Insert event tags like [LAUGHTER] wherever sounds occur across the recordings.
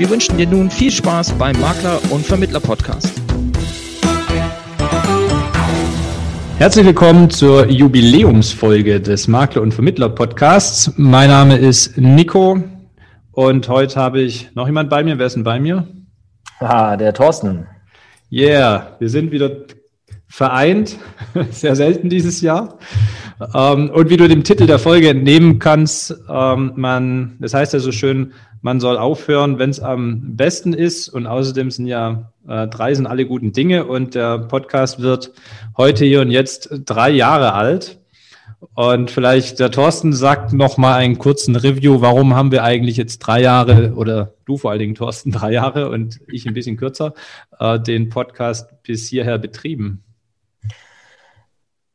Wir wünschen dir nun viel Spaß beim Makler- und Vermittler-Podcast. Herzlich willkommen zur Jubiläumsfolge des Makler- und Vermittler-Podcasts. Mein Name ist Nico und heute habe ich noch jemand bei mir. Wer ist denn bei mir? Ah, der Thorsten. Yeah, wir sind wieder vereint. [LAUGHS] Sehr selten dieses Jahr. Ähm, und wie du dem Titel der Folge entnehmen kannst, ähm, man, das heißt ja so schön, man soll aufhören, wenn es am besten ist. Und außerdem sind ja äh, drei sind alle guten Dinge und der Podcast wird heute hier und jetzt drei Jahre alt. Und vielleicht der Thorsten sagt noch mal einen kurzen Review. Warum haben wir eigentlich jetzt drei Jahre oder du vor allen Dingen Thorsten drei Jahre und ich ein bisschen kürzer äh, den Podcast bis hierher betrieben?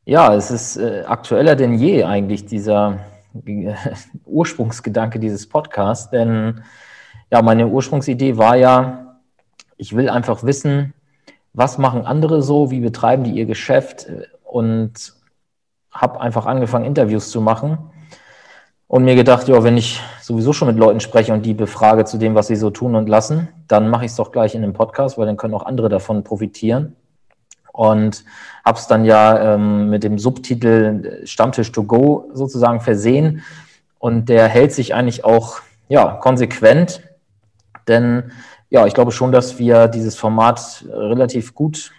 Ja, es ist äh, aktueller denn je eigentlich dieser [LAUGHS] Ursprungsgedanke dieses Podcasts, denn ja, meine Ursprungsidee war ja, ich will einfach wissen, was machen andere so, wie betreiben die ihr Geschäft und habe einfach angefangen, Interviews zu machen und mir gedacht, ja, wenn ich sowieso schon mit Leuten spreche und die befrage zu dem, was sie so tun und lassen, dann mache ich es doch gleich in einem Podcast, weil dann können auch andere davon profitieren und habe es dann ja ähm, mit dem Subtitel Stammtisch to go sozusagen versehen. Und der hält sich eigentlich auch ja konsequent, denn ja, ich glaube schon, dass wir dieses Format relativ gut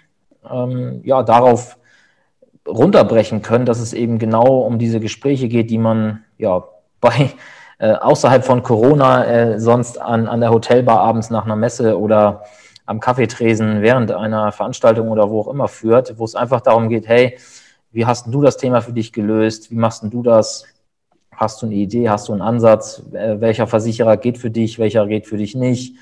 ähm, ja darauf runterbrechen können, dass es eben genau um diese Gespräche geht, die man ja [LAUGHS] bei äh, außerhalb von Corona äh, sonst an, an der Hotelbar abends nach einer Messe oder am Kaffeetresen während einer Veranstaltung oder wo auch immer führt, wo es einfach darum geht, hey, wie hast du das Thema für dich gelöst? Wie machst du das? Hast du eine Idee? Hast du einen Ansatz? Welcher Versicherer geht für dich? Welcher geht für dich nicht?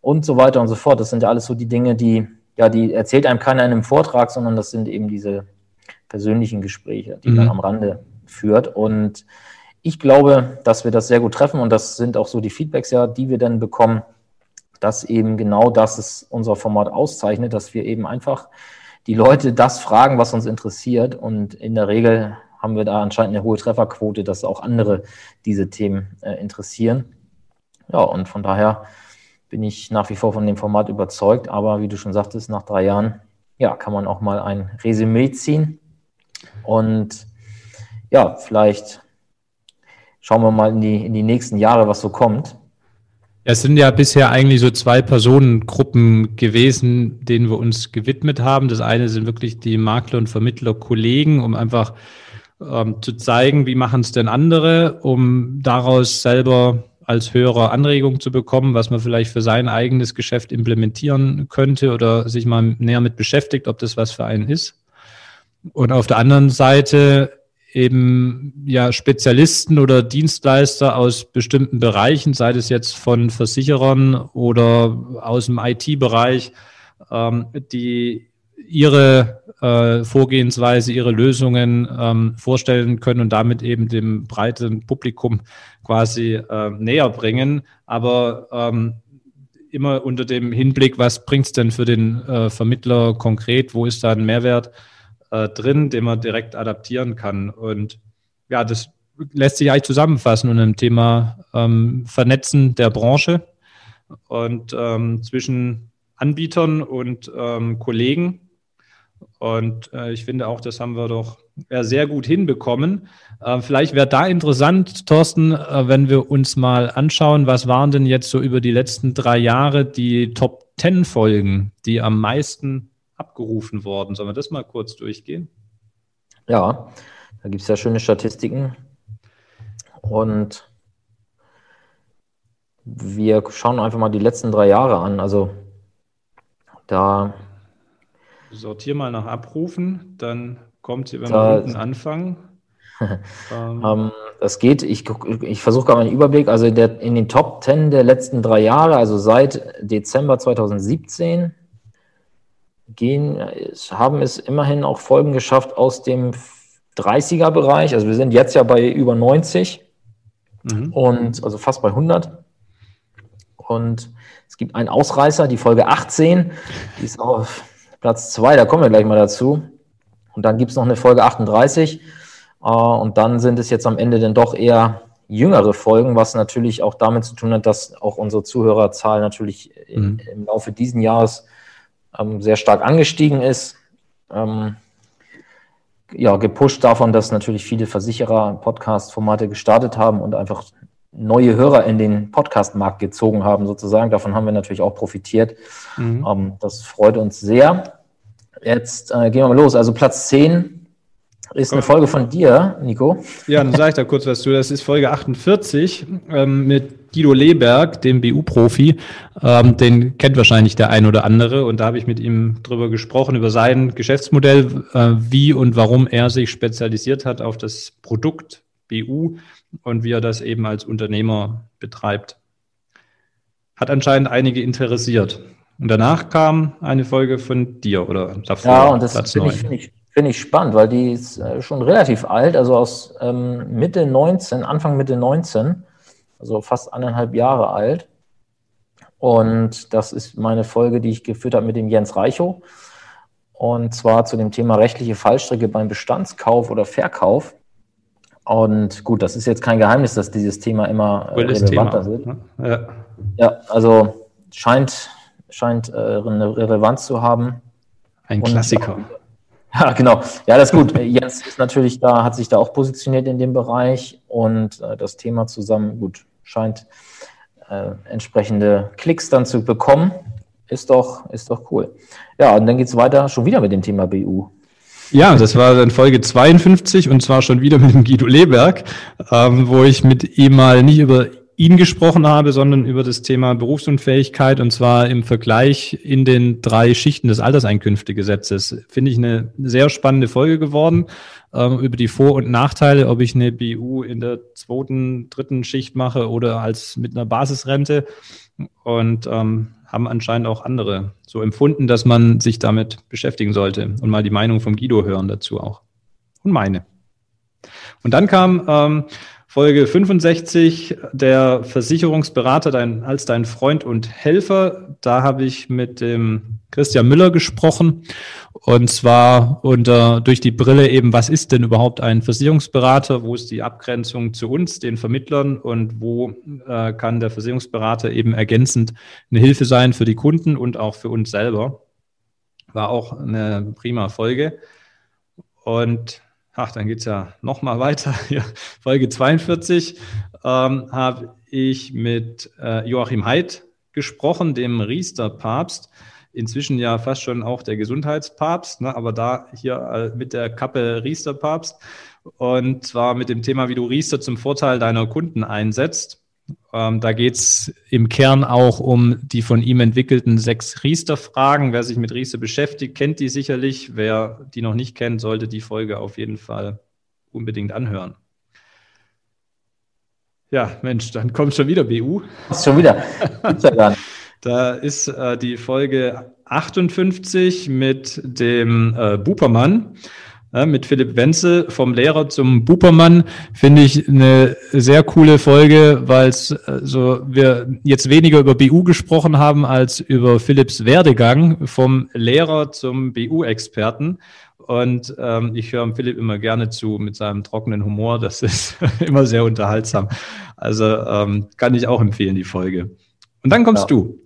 Und so weiter und so fort. Das sind ja alles so die Dinge, die, ja, die erzählt einem keiner in einem Vortrag, sondern das sind eben diese persönlichen Gespräche, die mhm. man am Rande führt. Und ich glaube, dass wir das sehr gut treffen und das sind auch so die Feedbacks ja, die wir dann bekommen dass eben genau das ist unser Format auszeichnet, dass wir eben einfach die Leute das fragen, was uns interessiert. Und in der Regel haben wir da anscheinend eine hohe Trefferquote, dass auch andere diese Themen äh, interessieren. Ja, und von daher bin ich nach wie vor von dem Format überzeugt. Aber wie du schon sagtest, nach drei Jahren, ja, kann man auch mal ein Resümee ziehen. Und ja, vielleicht schauen wir mal in die, in die nächsten Jahre, was so kommt. Es sind ja bisher eigentlich so zwei Personengruppen gewesen, denen wir uns gewidmet haben. Das eine sind wirklich die Makler und Vermittler-Kollegen, um einfach ähm, zu zeigen, wie machen es denn andere, um daraus selber als Hörer Anregungen zu bekommen, was man vielleicht für sein eigenes Geschäft implementieren könnte oder sich mal näher mit beschäftigt, ob das was für einen ist. Und auf der anderen Seite eben ja Spezialisten oder Dienstleister aus bestimmten Bereichen, sei es jetzt von Versicherern oder aus dem IT-Bereich, ähm, die ihre äh, Vorgehensweise, ihre Lösungen ähm, vorstellen können und damit eben dem breiten Publikum quasi äh, näher bringen. Aber ähm, immer unter dem Hinblick, was bringt es denn für den äh, Vermittler konkret, wo ist da ein Mehrwert? Äh, drin, den man direkt adaptieren kann. Und ja, das lässt sich eigentlich zusammenfassen unter dem Thema ähm, Vernetzen der Branche und ähm, zwischen Anbietern und ähm, Kollegen. Und äh, ich finde auch, das haben wir doch sehr gut hinbekommen. Äh, vielleicht wäre da interessant, Thorsten, äh, wenn wir uns mal anschauen, was waren denn jetzt so über die letzten drei Jahre die Top Ten Folgen, die am meisten abgerufen worden. Sollen wir das mal kurz durchgehen? Ja, da gibt es ja schöne Statistiken. Und wir schauen einfach mal die letzten drei Jahre an. Also da. Sortier mal nach Abrufen, dann kommt, wenn wir unten anfangen. [LAUGHS] ähm. ähm, das geht. Ich, ich versuche gerade einen Überblick. Also in, der, in den Top 10 der letzten drei Jahre, also seit Dezember 2017, gehen, haben es immerhin auch Folgen geschafft aus dem 30er-Bereich. Also wir sind jetzt ja bei über 90 mhm. und also fast bei 100. Und es gibt einen Ausreißer, die Folge 18, die ist auf Platz 2, da kommen wir gleich mal dazu. Und dann gibt es noch eine Folge 38. Äh, und dann sind es jetzt am Ende dann doch eher jüngere Folgen, was natürlich auch damit zu tun hat, dass auch unsere Zuhörerzahl natürlich mhm. im Laufe dieses Jahres ähm, sehr stark angestiegen ist. Ähm, ja, gepusht davon, dass natürlich viele Versicherer Podcast-Formate gestartet haben und einfach neue Hörer in den Podcast-Markt gezogen haben, sozusagen. Davon haben wir natürlich auch profitiert. Mhm. Ähm, das freut uns sehr. Jetzt äh, gehen wir mal los. Also Platz 10 ist eine Folge von dir, Nico. Ja, dann sage ich da kurz was zu. Das ist Folge 48 ähm, mit Guido Leberg, dem BU-Profi. Ähm, den kennt wahrscheinlich der ein oder andere. Und da habe ich mit ihm drüber gesprochen, über sein Geschäftsmodell, äh, wie und warum er sich spezialisiert hat auf das Produkt BU und wie er das eben als Unternehmer betreibt. Hat anscheinend einige interessiert. Und danach kam eine Folge von dir oder davor. Ja, und das finde ich, find ich, find ich, spannend, weil die ist äh, schon relativ alt, also aus ähm, Mitte 19, Anfang Mitte 19, also fast anderthalb Jahre alt. Und das ist meine Folge, die ich geführt habe mit dem Jens Reichow. Und zwar zu dem Thema rechtliche Fallstricke beim Bestandskauf oder Verkauf. Und gut, das ist jetzt kein Geheimnis, dass dieses Thema immer äh, relevanter Thema. wird. Ja. ja, also scheint, scheint äh, eine Relevanz zu haben. Ein Klassiker. [LAUGHS] Ja, genau. Ja, das ist gut. Jens ist natürlich da, hat sich da auch positioniert in dem Bereich und äh, das Thema zusammen, gut, scheint äh, entsprechende Klicks dann zu bekommen. Ist doch, ist doch cool. Ja, und dann geht es weiter schon wieder mit dem Thema BU. Ja, das war dann Folge 52 und zwar schon wieder mit dem Guido Leberg, ähm, wo ich mit ihm mal nicht über ihn gesprochen habe, sondern über das Thema Berufsunfähigkeit und zwar im Vergleich in den drei Schichten des Alterseinkünftegesetzes. Finde ich eine sehr spannende Folge geworden ähm, über die Vor- und Nachteile, ob ich eine BU in der zweiten, dritten Schicht mache oder als mit einer Basisrente und ähm, haben anscheinend auch andere so empfunden, dass man sich damit beschäftigen sollte und mal die Meinung vom Guido hören dazu auch. Und meine. Und dann kam ähm, Folge 65, der Versicherungsberater dein, als dein Freund und Helfer. Da habe ich mit dem Christian Müller gesprochen und zwar unter, durch die Brille eben, was ist denn überhaupt ein Versicherungsberater? Wo ist die Abgrenzung zu uns, den Vermittlern und wo äh, kann der Versicherungsberater eben ergänzend eine Hilfe sein für die Kunden und auch für uns selber? War auch eine prima Folge. Und ach, dann geht's ja nochmal weiter. [LAUGHS] Hier, Folge 42 ähm, habe ich mit äh, Joachim Haidt gesprochen, dem Riester-Papst. Inzwischen ja fast schon auch der Gesundheitspapst, ne, aber da hier äh, mit der Kappe Riester-Papst. Und zwar mit dem Thema, wie du Riester zum Vorteil deiner Kunden einsetzt. Ähm, da geht es im Kern auch um die von ihm entwickelten sechs Riester-Fragen. Wer sich mit Riester beschäftigt, kennt die sicherlich. Wer die noch nicht kennt, sollte die Folge auf jeden Fall unbedingt anhören. Ja, Mensch, dann kommt schon wieder BU. Schon wieder. [LAUGHS] da ist äh, die Folge 58 mit dem äh, Bupermann mit Philipp Wenzel vom Lehrer zum Bupermann finde ich eine sehr coole Folge, weil es äh, so wir jetzt weniger über BU gesprochen haben als über Philipps Werdegang vom Lehrer zum BU-Experten. Und ähm, ich höre Philipp immer gerne zu mit seinem trockenen Humor. Das [LAUGHS] ist immer sehr unterhaltsam. Also ähm, kann ich auch empfehlen, die Folge. Und dann kommst ja. du.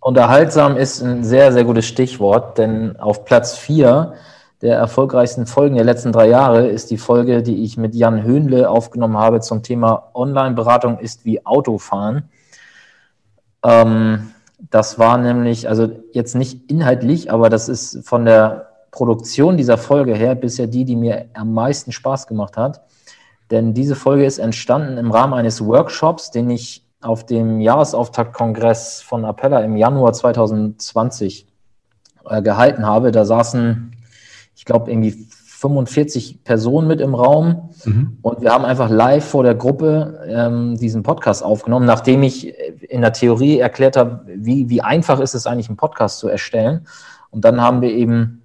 Unterhaltsam ist ein sehr, sehr gutes Stichwort, denn auf Platz vier der erfolgreichsten Folgen der letzten drei Jahre ist die Folge, die ich mit Jan Höhnle aufgenommen habe zum Thema Online-Beratung ist wie Autofahren. Ähm, das war nämlich, also jetzt nicht inhaltlich, aber das ist von der Produktion dieser Folge her bisher die, die mir am meisten Spaß gemacht hat. Denn diese Folge ist entstanden im Rahmen eines Workshops, den ich auf dem Jahresauftaktkongress von Appella im Januar 2020 äh, gehalten habe. Da saßen ich glaube, irgendwie 45 Personen mit im Raum mhm. und wir haben einfach live vor der Gruppe ähm, diesen Podcast aufgenommen, nachdem ich in der Theorie erklärt habe, wie, wie einfach ist es eigentlich, einen Podcast zu erstellen. Und dann haben wir eben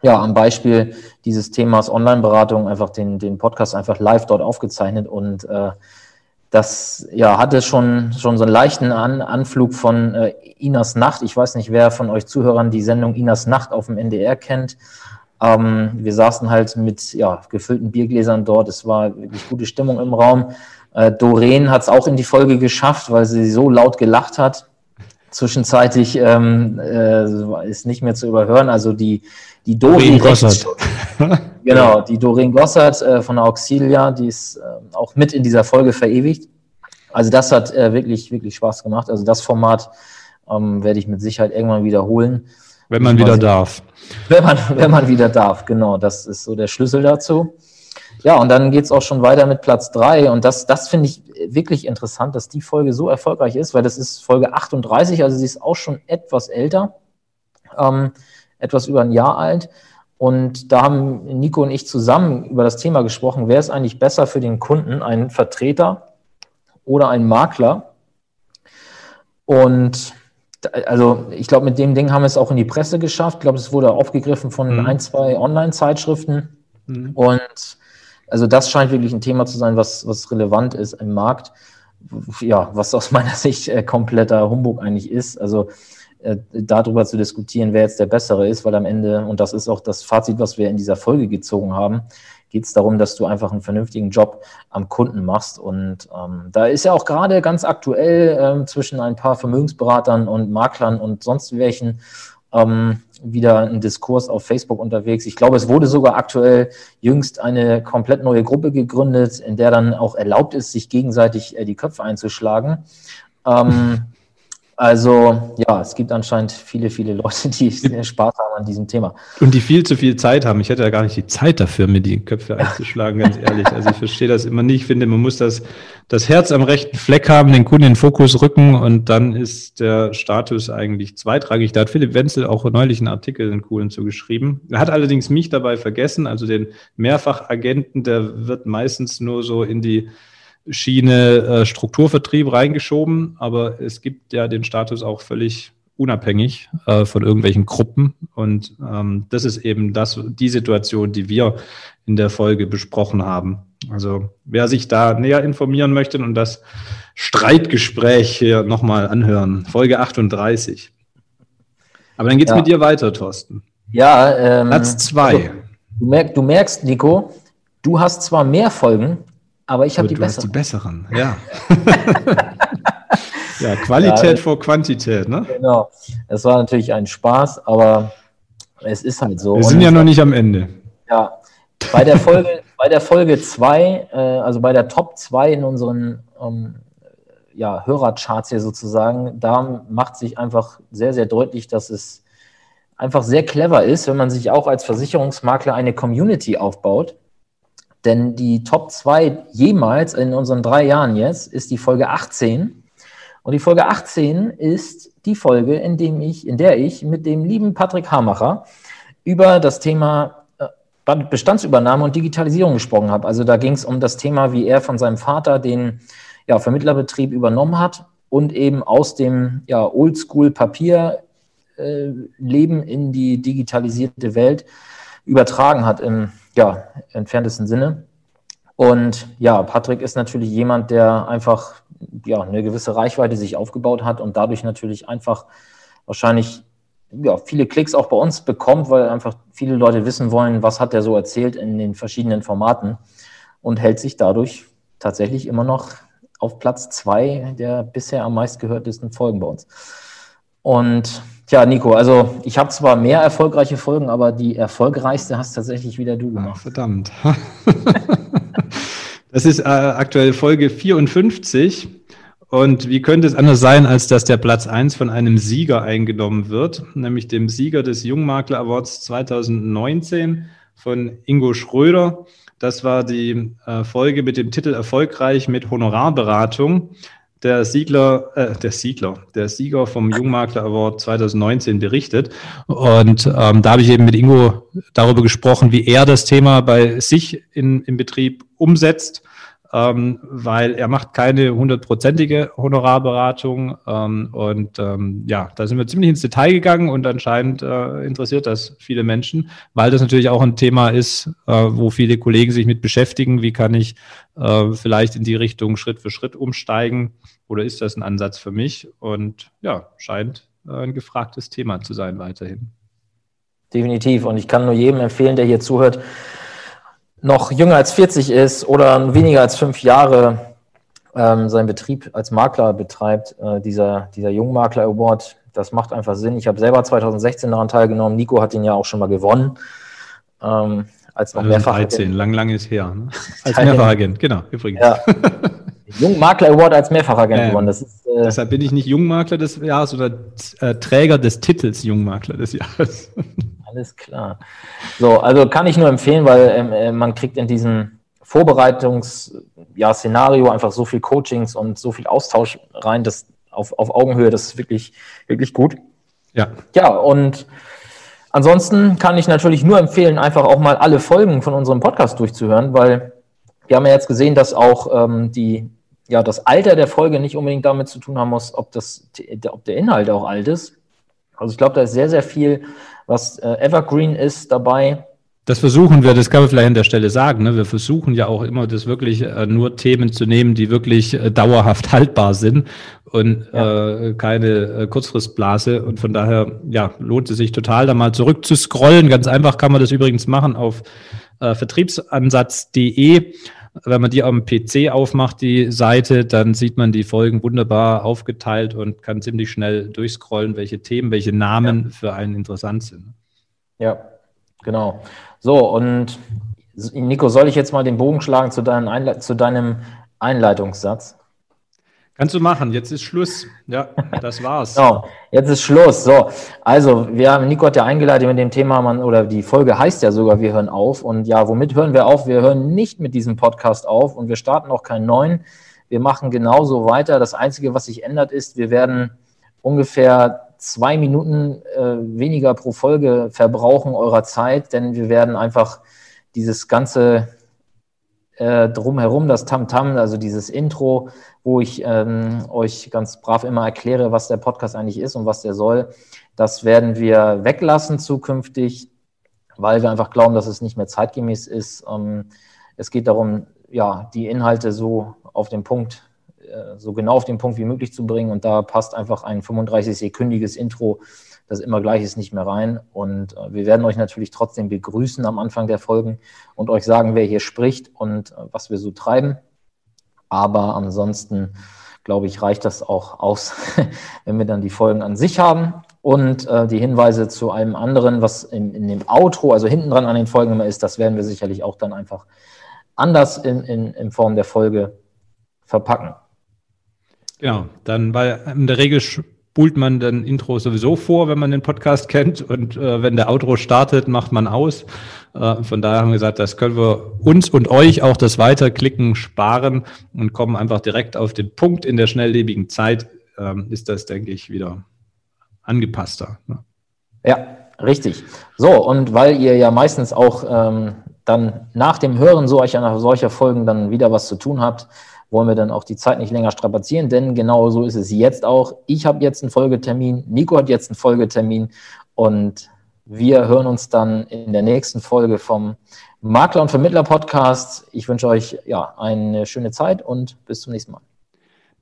ja am Beispiel dieses Themas Online-Beratung einfach den, den Podcast einfach live dort aufgezeichnet und äh, das ja, hatte schon, schon so einen leichten An Anflug von äh, Inas Nacht. Ich weiß nicht, wer von euch Zuhörern die Sendung Inas Nacht auf dem NDR kennt. Ähm, wir saßen halt mit ja, gefüllten Biergläsern dort. Es war wirklich gute Stimmung im Raum. Äh, Doreen hat es auch in die Folge geschafft, weil sie so laut gelacht hat. Zwischenzeitlich ähm, äh, ist nicht mehr zu überhören. Also die, die Dori Gossert. [LAUGHS] genau, die Doreen Gossert äh, von der Auxilia, die ist äh, auch mit in dieser Folge verewigt. Also das hat äh, wirklich, wirklich Spaß gemacht. Also das Format ähm, werde ich mit Sicherheit irgendwann wiederholen. Wenn man wieder darf. Wenn man, [LAUGHS] wenn man wieder darf, genau. Das ist so der Schlüssel dazu. Ja, und dann geht es auch schon weiter mit Platz drei Und das, das finde ich wirklich interessant, dass die Folge so erfolgreich ist, weil das ist Folge 38, also sie ist auch schon etwas älter, ähm, etwas über ein Jahr alt. Und da haben Nico und ich zusammen über das Thema gesprochen, wäre es eigentlich besser für den Kunden, ein Vertreter oder ein Makler? Und also ich glaube, mit dem Ding haben wir es auch in die Presse geschafft. Ich glaube, es wurde aufgegriffen von mhm. ein, zwei Online-Zeitschriften. Mhm. Und also das scheint wirklich ein Thema zu sein, was, was relevant ist im Markt. Ja, was aus [LAUGHS] meiner Sicht äh, kompletter Humbug eigentlich ist. Also äh, darüber zu diskutieren, wer jetzt der Bessere ist, weil am Ende, und das ist auch das Fazit, was wir in dieser Folge gezogen haben, geht es darum, dass du einfach einen vernünftigen Job am Kunden machst. Und ähm, da ist ja auch gerade ganz aktuell ähm, zwischen ein paar Vermögensberatern und Maklern und sonst welchen ähm, wieder ein Diskurs auf Facebook unterwegs. Ich glaube, es wurde sogar aktuell jüngst eine komplett neue Gruppe gegründet, in der dann auch erlaubt ist, sich gegenseitig äh, die Köpfe einzuschlagen. Ähm, [LAUGHS] also ja, es gibt anscheinend viele, viele Leute, die [LAUGHS] Spaß haben an diesem Thema. Und die viel zu viel Zeit haben. Ich hätte ja gar nicht die Zeit dafür, mir die Köpfe einzuschlagen, ganz ehrlich. Also ich verstehe das immer nicht. Ich finde, man muss das, das Herz am rechten Fleck haben, den Kunden in den Fokus rücken und dann ist der Status eigentlich zweitrangig. Da hat Philipp Wenzel auch neulich einen Artikel, einen coolen zugeschrieben. Er hat allerdings mich dabei vergessen, also den Mehrfachagenten, der wird meistens nur so in die Schiene äh, Strukturvertrieb reingeschoben, aber es gibt ja den Status auch völlig unabhängig äh, von irgendwelchen Gruppen. Und ähm, das ist eben das, die Situation, die wir in der Folge besprochen haben. Also wer sich da näher informieren möchte und das Streitgespräch hier nochmal anhören, Folge 38. Aber dann geht's ja. mit dir weiter, Thorsten. Ja, ähm, Platz zwei. Also, du, merk, du merkst, Nico, du hast zwar mehr Folgen, aber ich habe die besseren. die besseren, ja. [LAUGHS] ja, Qualität ja, vor Quantität, ne? Genau. Es war natürlich ein Spaß, aber es ist halt so. Wir sind ja noch nicht am Ende. Ja. Bei der Folge, [LAUGHS] bei der Folge 2, äh, also bei der Top 2 in unseren ähm, ja, Hörercharts hier sozusagen, da macht sich einfach sehr, sehr deutlich, dass es einfach sehr clever ist, wenn man sich auch als Versicherungsmakler eine Community aufbaut denn die Top 2 jemals in unseren drei Jahren jetzt ist die Folge 18. Und die Folge 18 ist die Folge, in, dem ich, in der ich mit dem lieben Patrick Hamacher über das Thema äh, Bestandsübernahme und Digitalisierung gesprochen habe. Also da ging es um das Thema, wie er von seinem Vater den ja, Vermittlerbetrieb übernommen hat und eben aus dem ja, Oldschool-Papierleben äh, in die digitalisierte Welt übertragen hat im ja, entferntesten Sinne. Und ja, Patrick ist natürlich jemand, der einfach ja, eine gewisse Reichweite sich aufgebaut hat und dadurch natürlich einfach wahrscheinlich ja, viele Klicks auch bei uns bekommt, weil einfach viele Leute wissen wollen, was hat er so erzählt in den verschiedenen Formaten und hält sich dadurch tatsächlich immer noch auf Platz zwei der bisher am meistgehörtesten Folgen bei uns. Und Tja, Nico, also ich habe zwar mehr erfolgreiche Folgen, aber die erfolgreichste hast tatsächlich wieder du gemacht. Ach, verdammt. [LAUGHS] das ist äh, aktuell Folge 54. Und wie könnte es anders sein, als dass der Platz 1 von einem Sieger eingenommen wird, nämlich dem Sieger des Jungmakler Awards 2019 von Ingo Schröder. Das war die äh, Folge mit dem Titel Erfolgreich mit Honorarberatung. Der Siegler, äh, der Siegler, der Sieger vom Jungmakler Award 2019 berichtet. Und ähm, da habe ich eben mit Ingo darüber gesprochen, wie er das Thema bei sich in, im Betrieb umsetzt ähm, weil er macht keine hundertprozentige Honorarberatung. Ähm, und ähm, ja, da sind wir ziemlich ins Detail gegangen und anscheinend äh, interessiert das viele Menschen, weil das natürlich auch ein Thema ist, äh, wo viele Kollegen sich mit beschäftigen. Wie kann ich äh, vielleicht in die Richtung Schritt für Schritt umsteigen? Oder ist das ein Ansatz für mich? Und ja, scheint äh, ein gefragtes Thema zu sein weiterhin. Definitiv. Und ich kann nur jedem empfehlen, der hier zuhört, noch jünger als 40 ist oder weniger als fünf Jahre ähm, seinen Betrieb als Makler betreibt, äh, dieser, dieser Jungmakler Award, das macht einfach Sinn. Ich habe selber 2016 daran teilgenommen. Nico hat ihn ja auch schon mal gewonnen. Ähm, als noch mehrfach. 13, lang, lang ist her. Ne? Als Mehrfachagent, genau, übrigens. Ja. [LAUGHS] Jungmakler Award als Mehrfachagent ähm, gewonnen. Das ist, äh, deshalb bin ich nicht Jungmakler des Jahres oder äh, Träger des Titels Jungmakler des Jahres. Alles klar. So, also kann ich nur empfehlen, weil ähm, äh, man kriegt in diesem Vorbereitungs-Szenario ja, einfach so viel Coachings und so viel Austausch rein, das auf, auf Augenhöhe, das ist wirklich, wirklich gut. Ja. Ja, und ansonsten kann ich natürlich nur empfehlen, einfach auch mal alle Folgen von unserem Podcast durchzuhören, weil wir haben ja jetzt gesehen, dass auch ähm, die, ja, das Alter der Folge nicht unbedingt damit zu tun haben muss, ob, das, ob der Inhalt auch alt ist. Also ich glaube, da ist sehr, sehr viel was äh, Evergreen ist dabei. Das versuchen wir, das kann man vielleicht an der Stelle sagen. Ne? Wir versuchen ja auch immer, das wirklich äh, nur Themen zu nehmen, die wirklich äh, dauerhaft [LAUGHS] haltbar sind und ja. äh, keine äh, Kurzfristblase. Und von daher ja, lohnt es sich total, da mal zurück zu scrollen. Ganz einfach kann man das übrigens machen auf äh, vertriebsansatz.de. Wenn man die am PC aufmacht, die Seite, dann sieht man die Folgen wunderbar aufgeteilt und kann ziemlich schnell durchscrollen, welche Themen, welche Namen ja. für einen interessant sind. Ja, genau. So, und Nico, soll ich jetzt mal den Bogen schlagen zu, deinem, zu deinem Einleitungssatz? Kannst du machen, jetzt ist Schluss. Ja, das war's. genau, jetzt ist Schluss. So, also wir haben, Nico hat ja eingeleitet mit dem Thema, man, oder die Folge heißt ja sogar, wir hören auf. Und ja, womit hören wir auf? Wir hören nicht mit diesem Podcast auf und wir starten auch keinen neuen. Wir machen genauso weiter. Das Einzige, was sich ändert, ist, wir werden ungefähr zwei Minuten äh, weniger pro Folge verbrauchen eurer Zeit, denn wir werden einfach dieses ganze äh, drumherum, das Tamtam, -Tam, also dieses Intro, wo ich ähm, euch ganz brav immer erkläre, was der Podcast eigentlich ist und was der soll. Das werden wir weglassen zukünftig, weil wir einfach glauben, dass es nicht mehr zeitgemäß ist. Ähm, es geht darum, ja, die Inhalte so auf den Punkt, äh, so genau auf den Punkt wie möglich zu bringen. Und da passt einfach ein 35-sekündiges Intro, das immer gleich ist, nicht mehr rein. Und äh, wir werden euch natürlich trotzdem begrüßen am Anfang der Folgen und euch sagen, wer hier spricht und äh, was wir so treiben. Aber ansonsten, glaube ich, reicht das auch aus, [LAUGHS] wenn wir dann die Folgen an sich haben. Und äh, die Hinweise zu einem anderen, was in, in dem Outro, also hinten dran an den Folgen immer ist, das werden wir sicherlich auch dann einfach anders in, in, in Form der Folge verpacken. Genau, dann, weil in der Regel spult man dann Intro sowieso vor, wenn man den Podcast kennt. Und äh, wenn der Outro startet, macht man aus. Äh, von daher haben wir gesagt, das können wir uns und euch auch das Weiterklicken sparen und kommen einfach direkt auf den Punkt. In der schnelllebigen Zeit ähm, ist das, denke ich, wieder angepasster. Ne? Ja, richtig. So, und weil ihr ja meistens auch ähm, dann nach dem Hören solcher, solcher Folgen dann wieder was zu tun habt, wollen wir dann auch die Zeit nicht länger strapazieren, denn genau so ist es jetzt auch. Ich habe jetzt einen Folgetermin, Nico hat jetzt einen Folgetermin und wir hören uns dann in der nächsten Folge vom Makler und Vermittler Podcast. Ich wünsche euch ja eine schöne Zeit und bis zum nächsten Mal.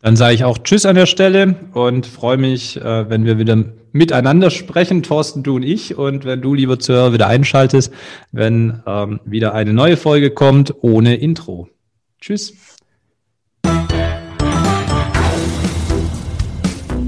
Dann sage ich auch Tschüss an der Stelle und freue mich, äh, wenn wir wieder miteinander sprechen, Thorsten, du und ich. Und wenn du, lieber Zuhörer, wieder einschaltest, wenn ähm, wieder eine neue Folge kommt ohne Intro. Tschüss.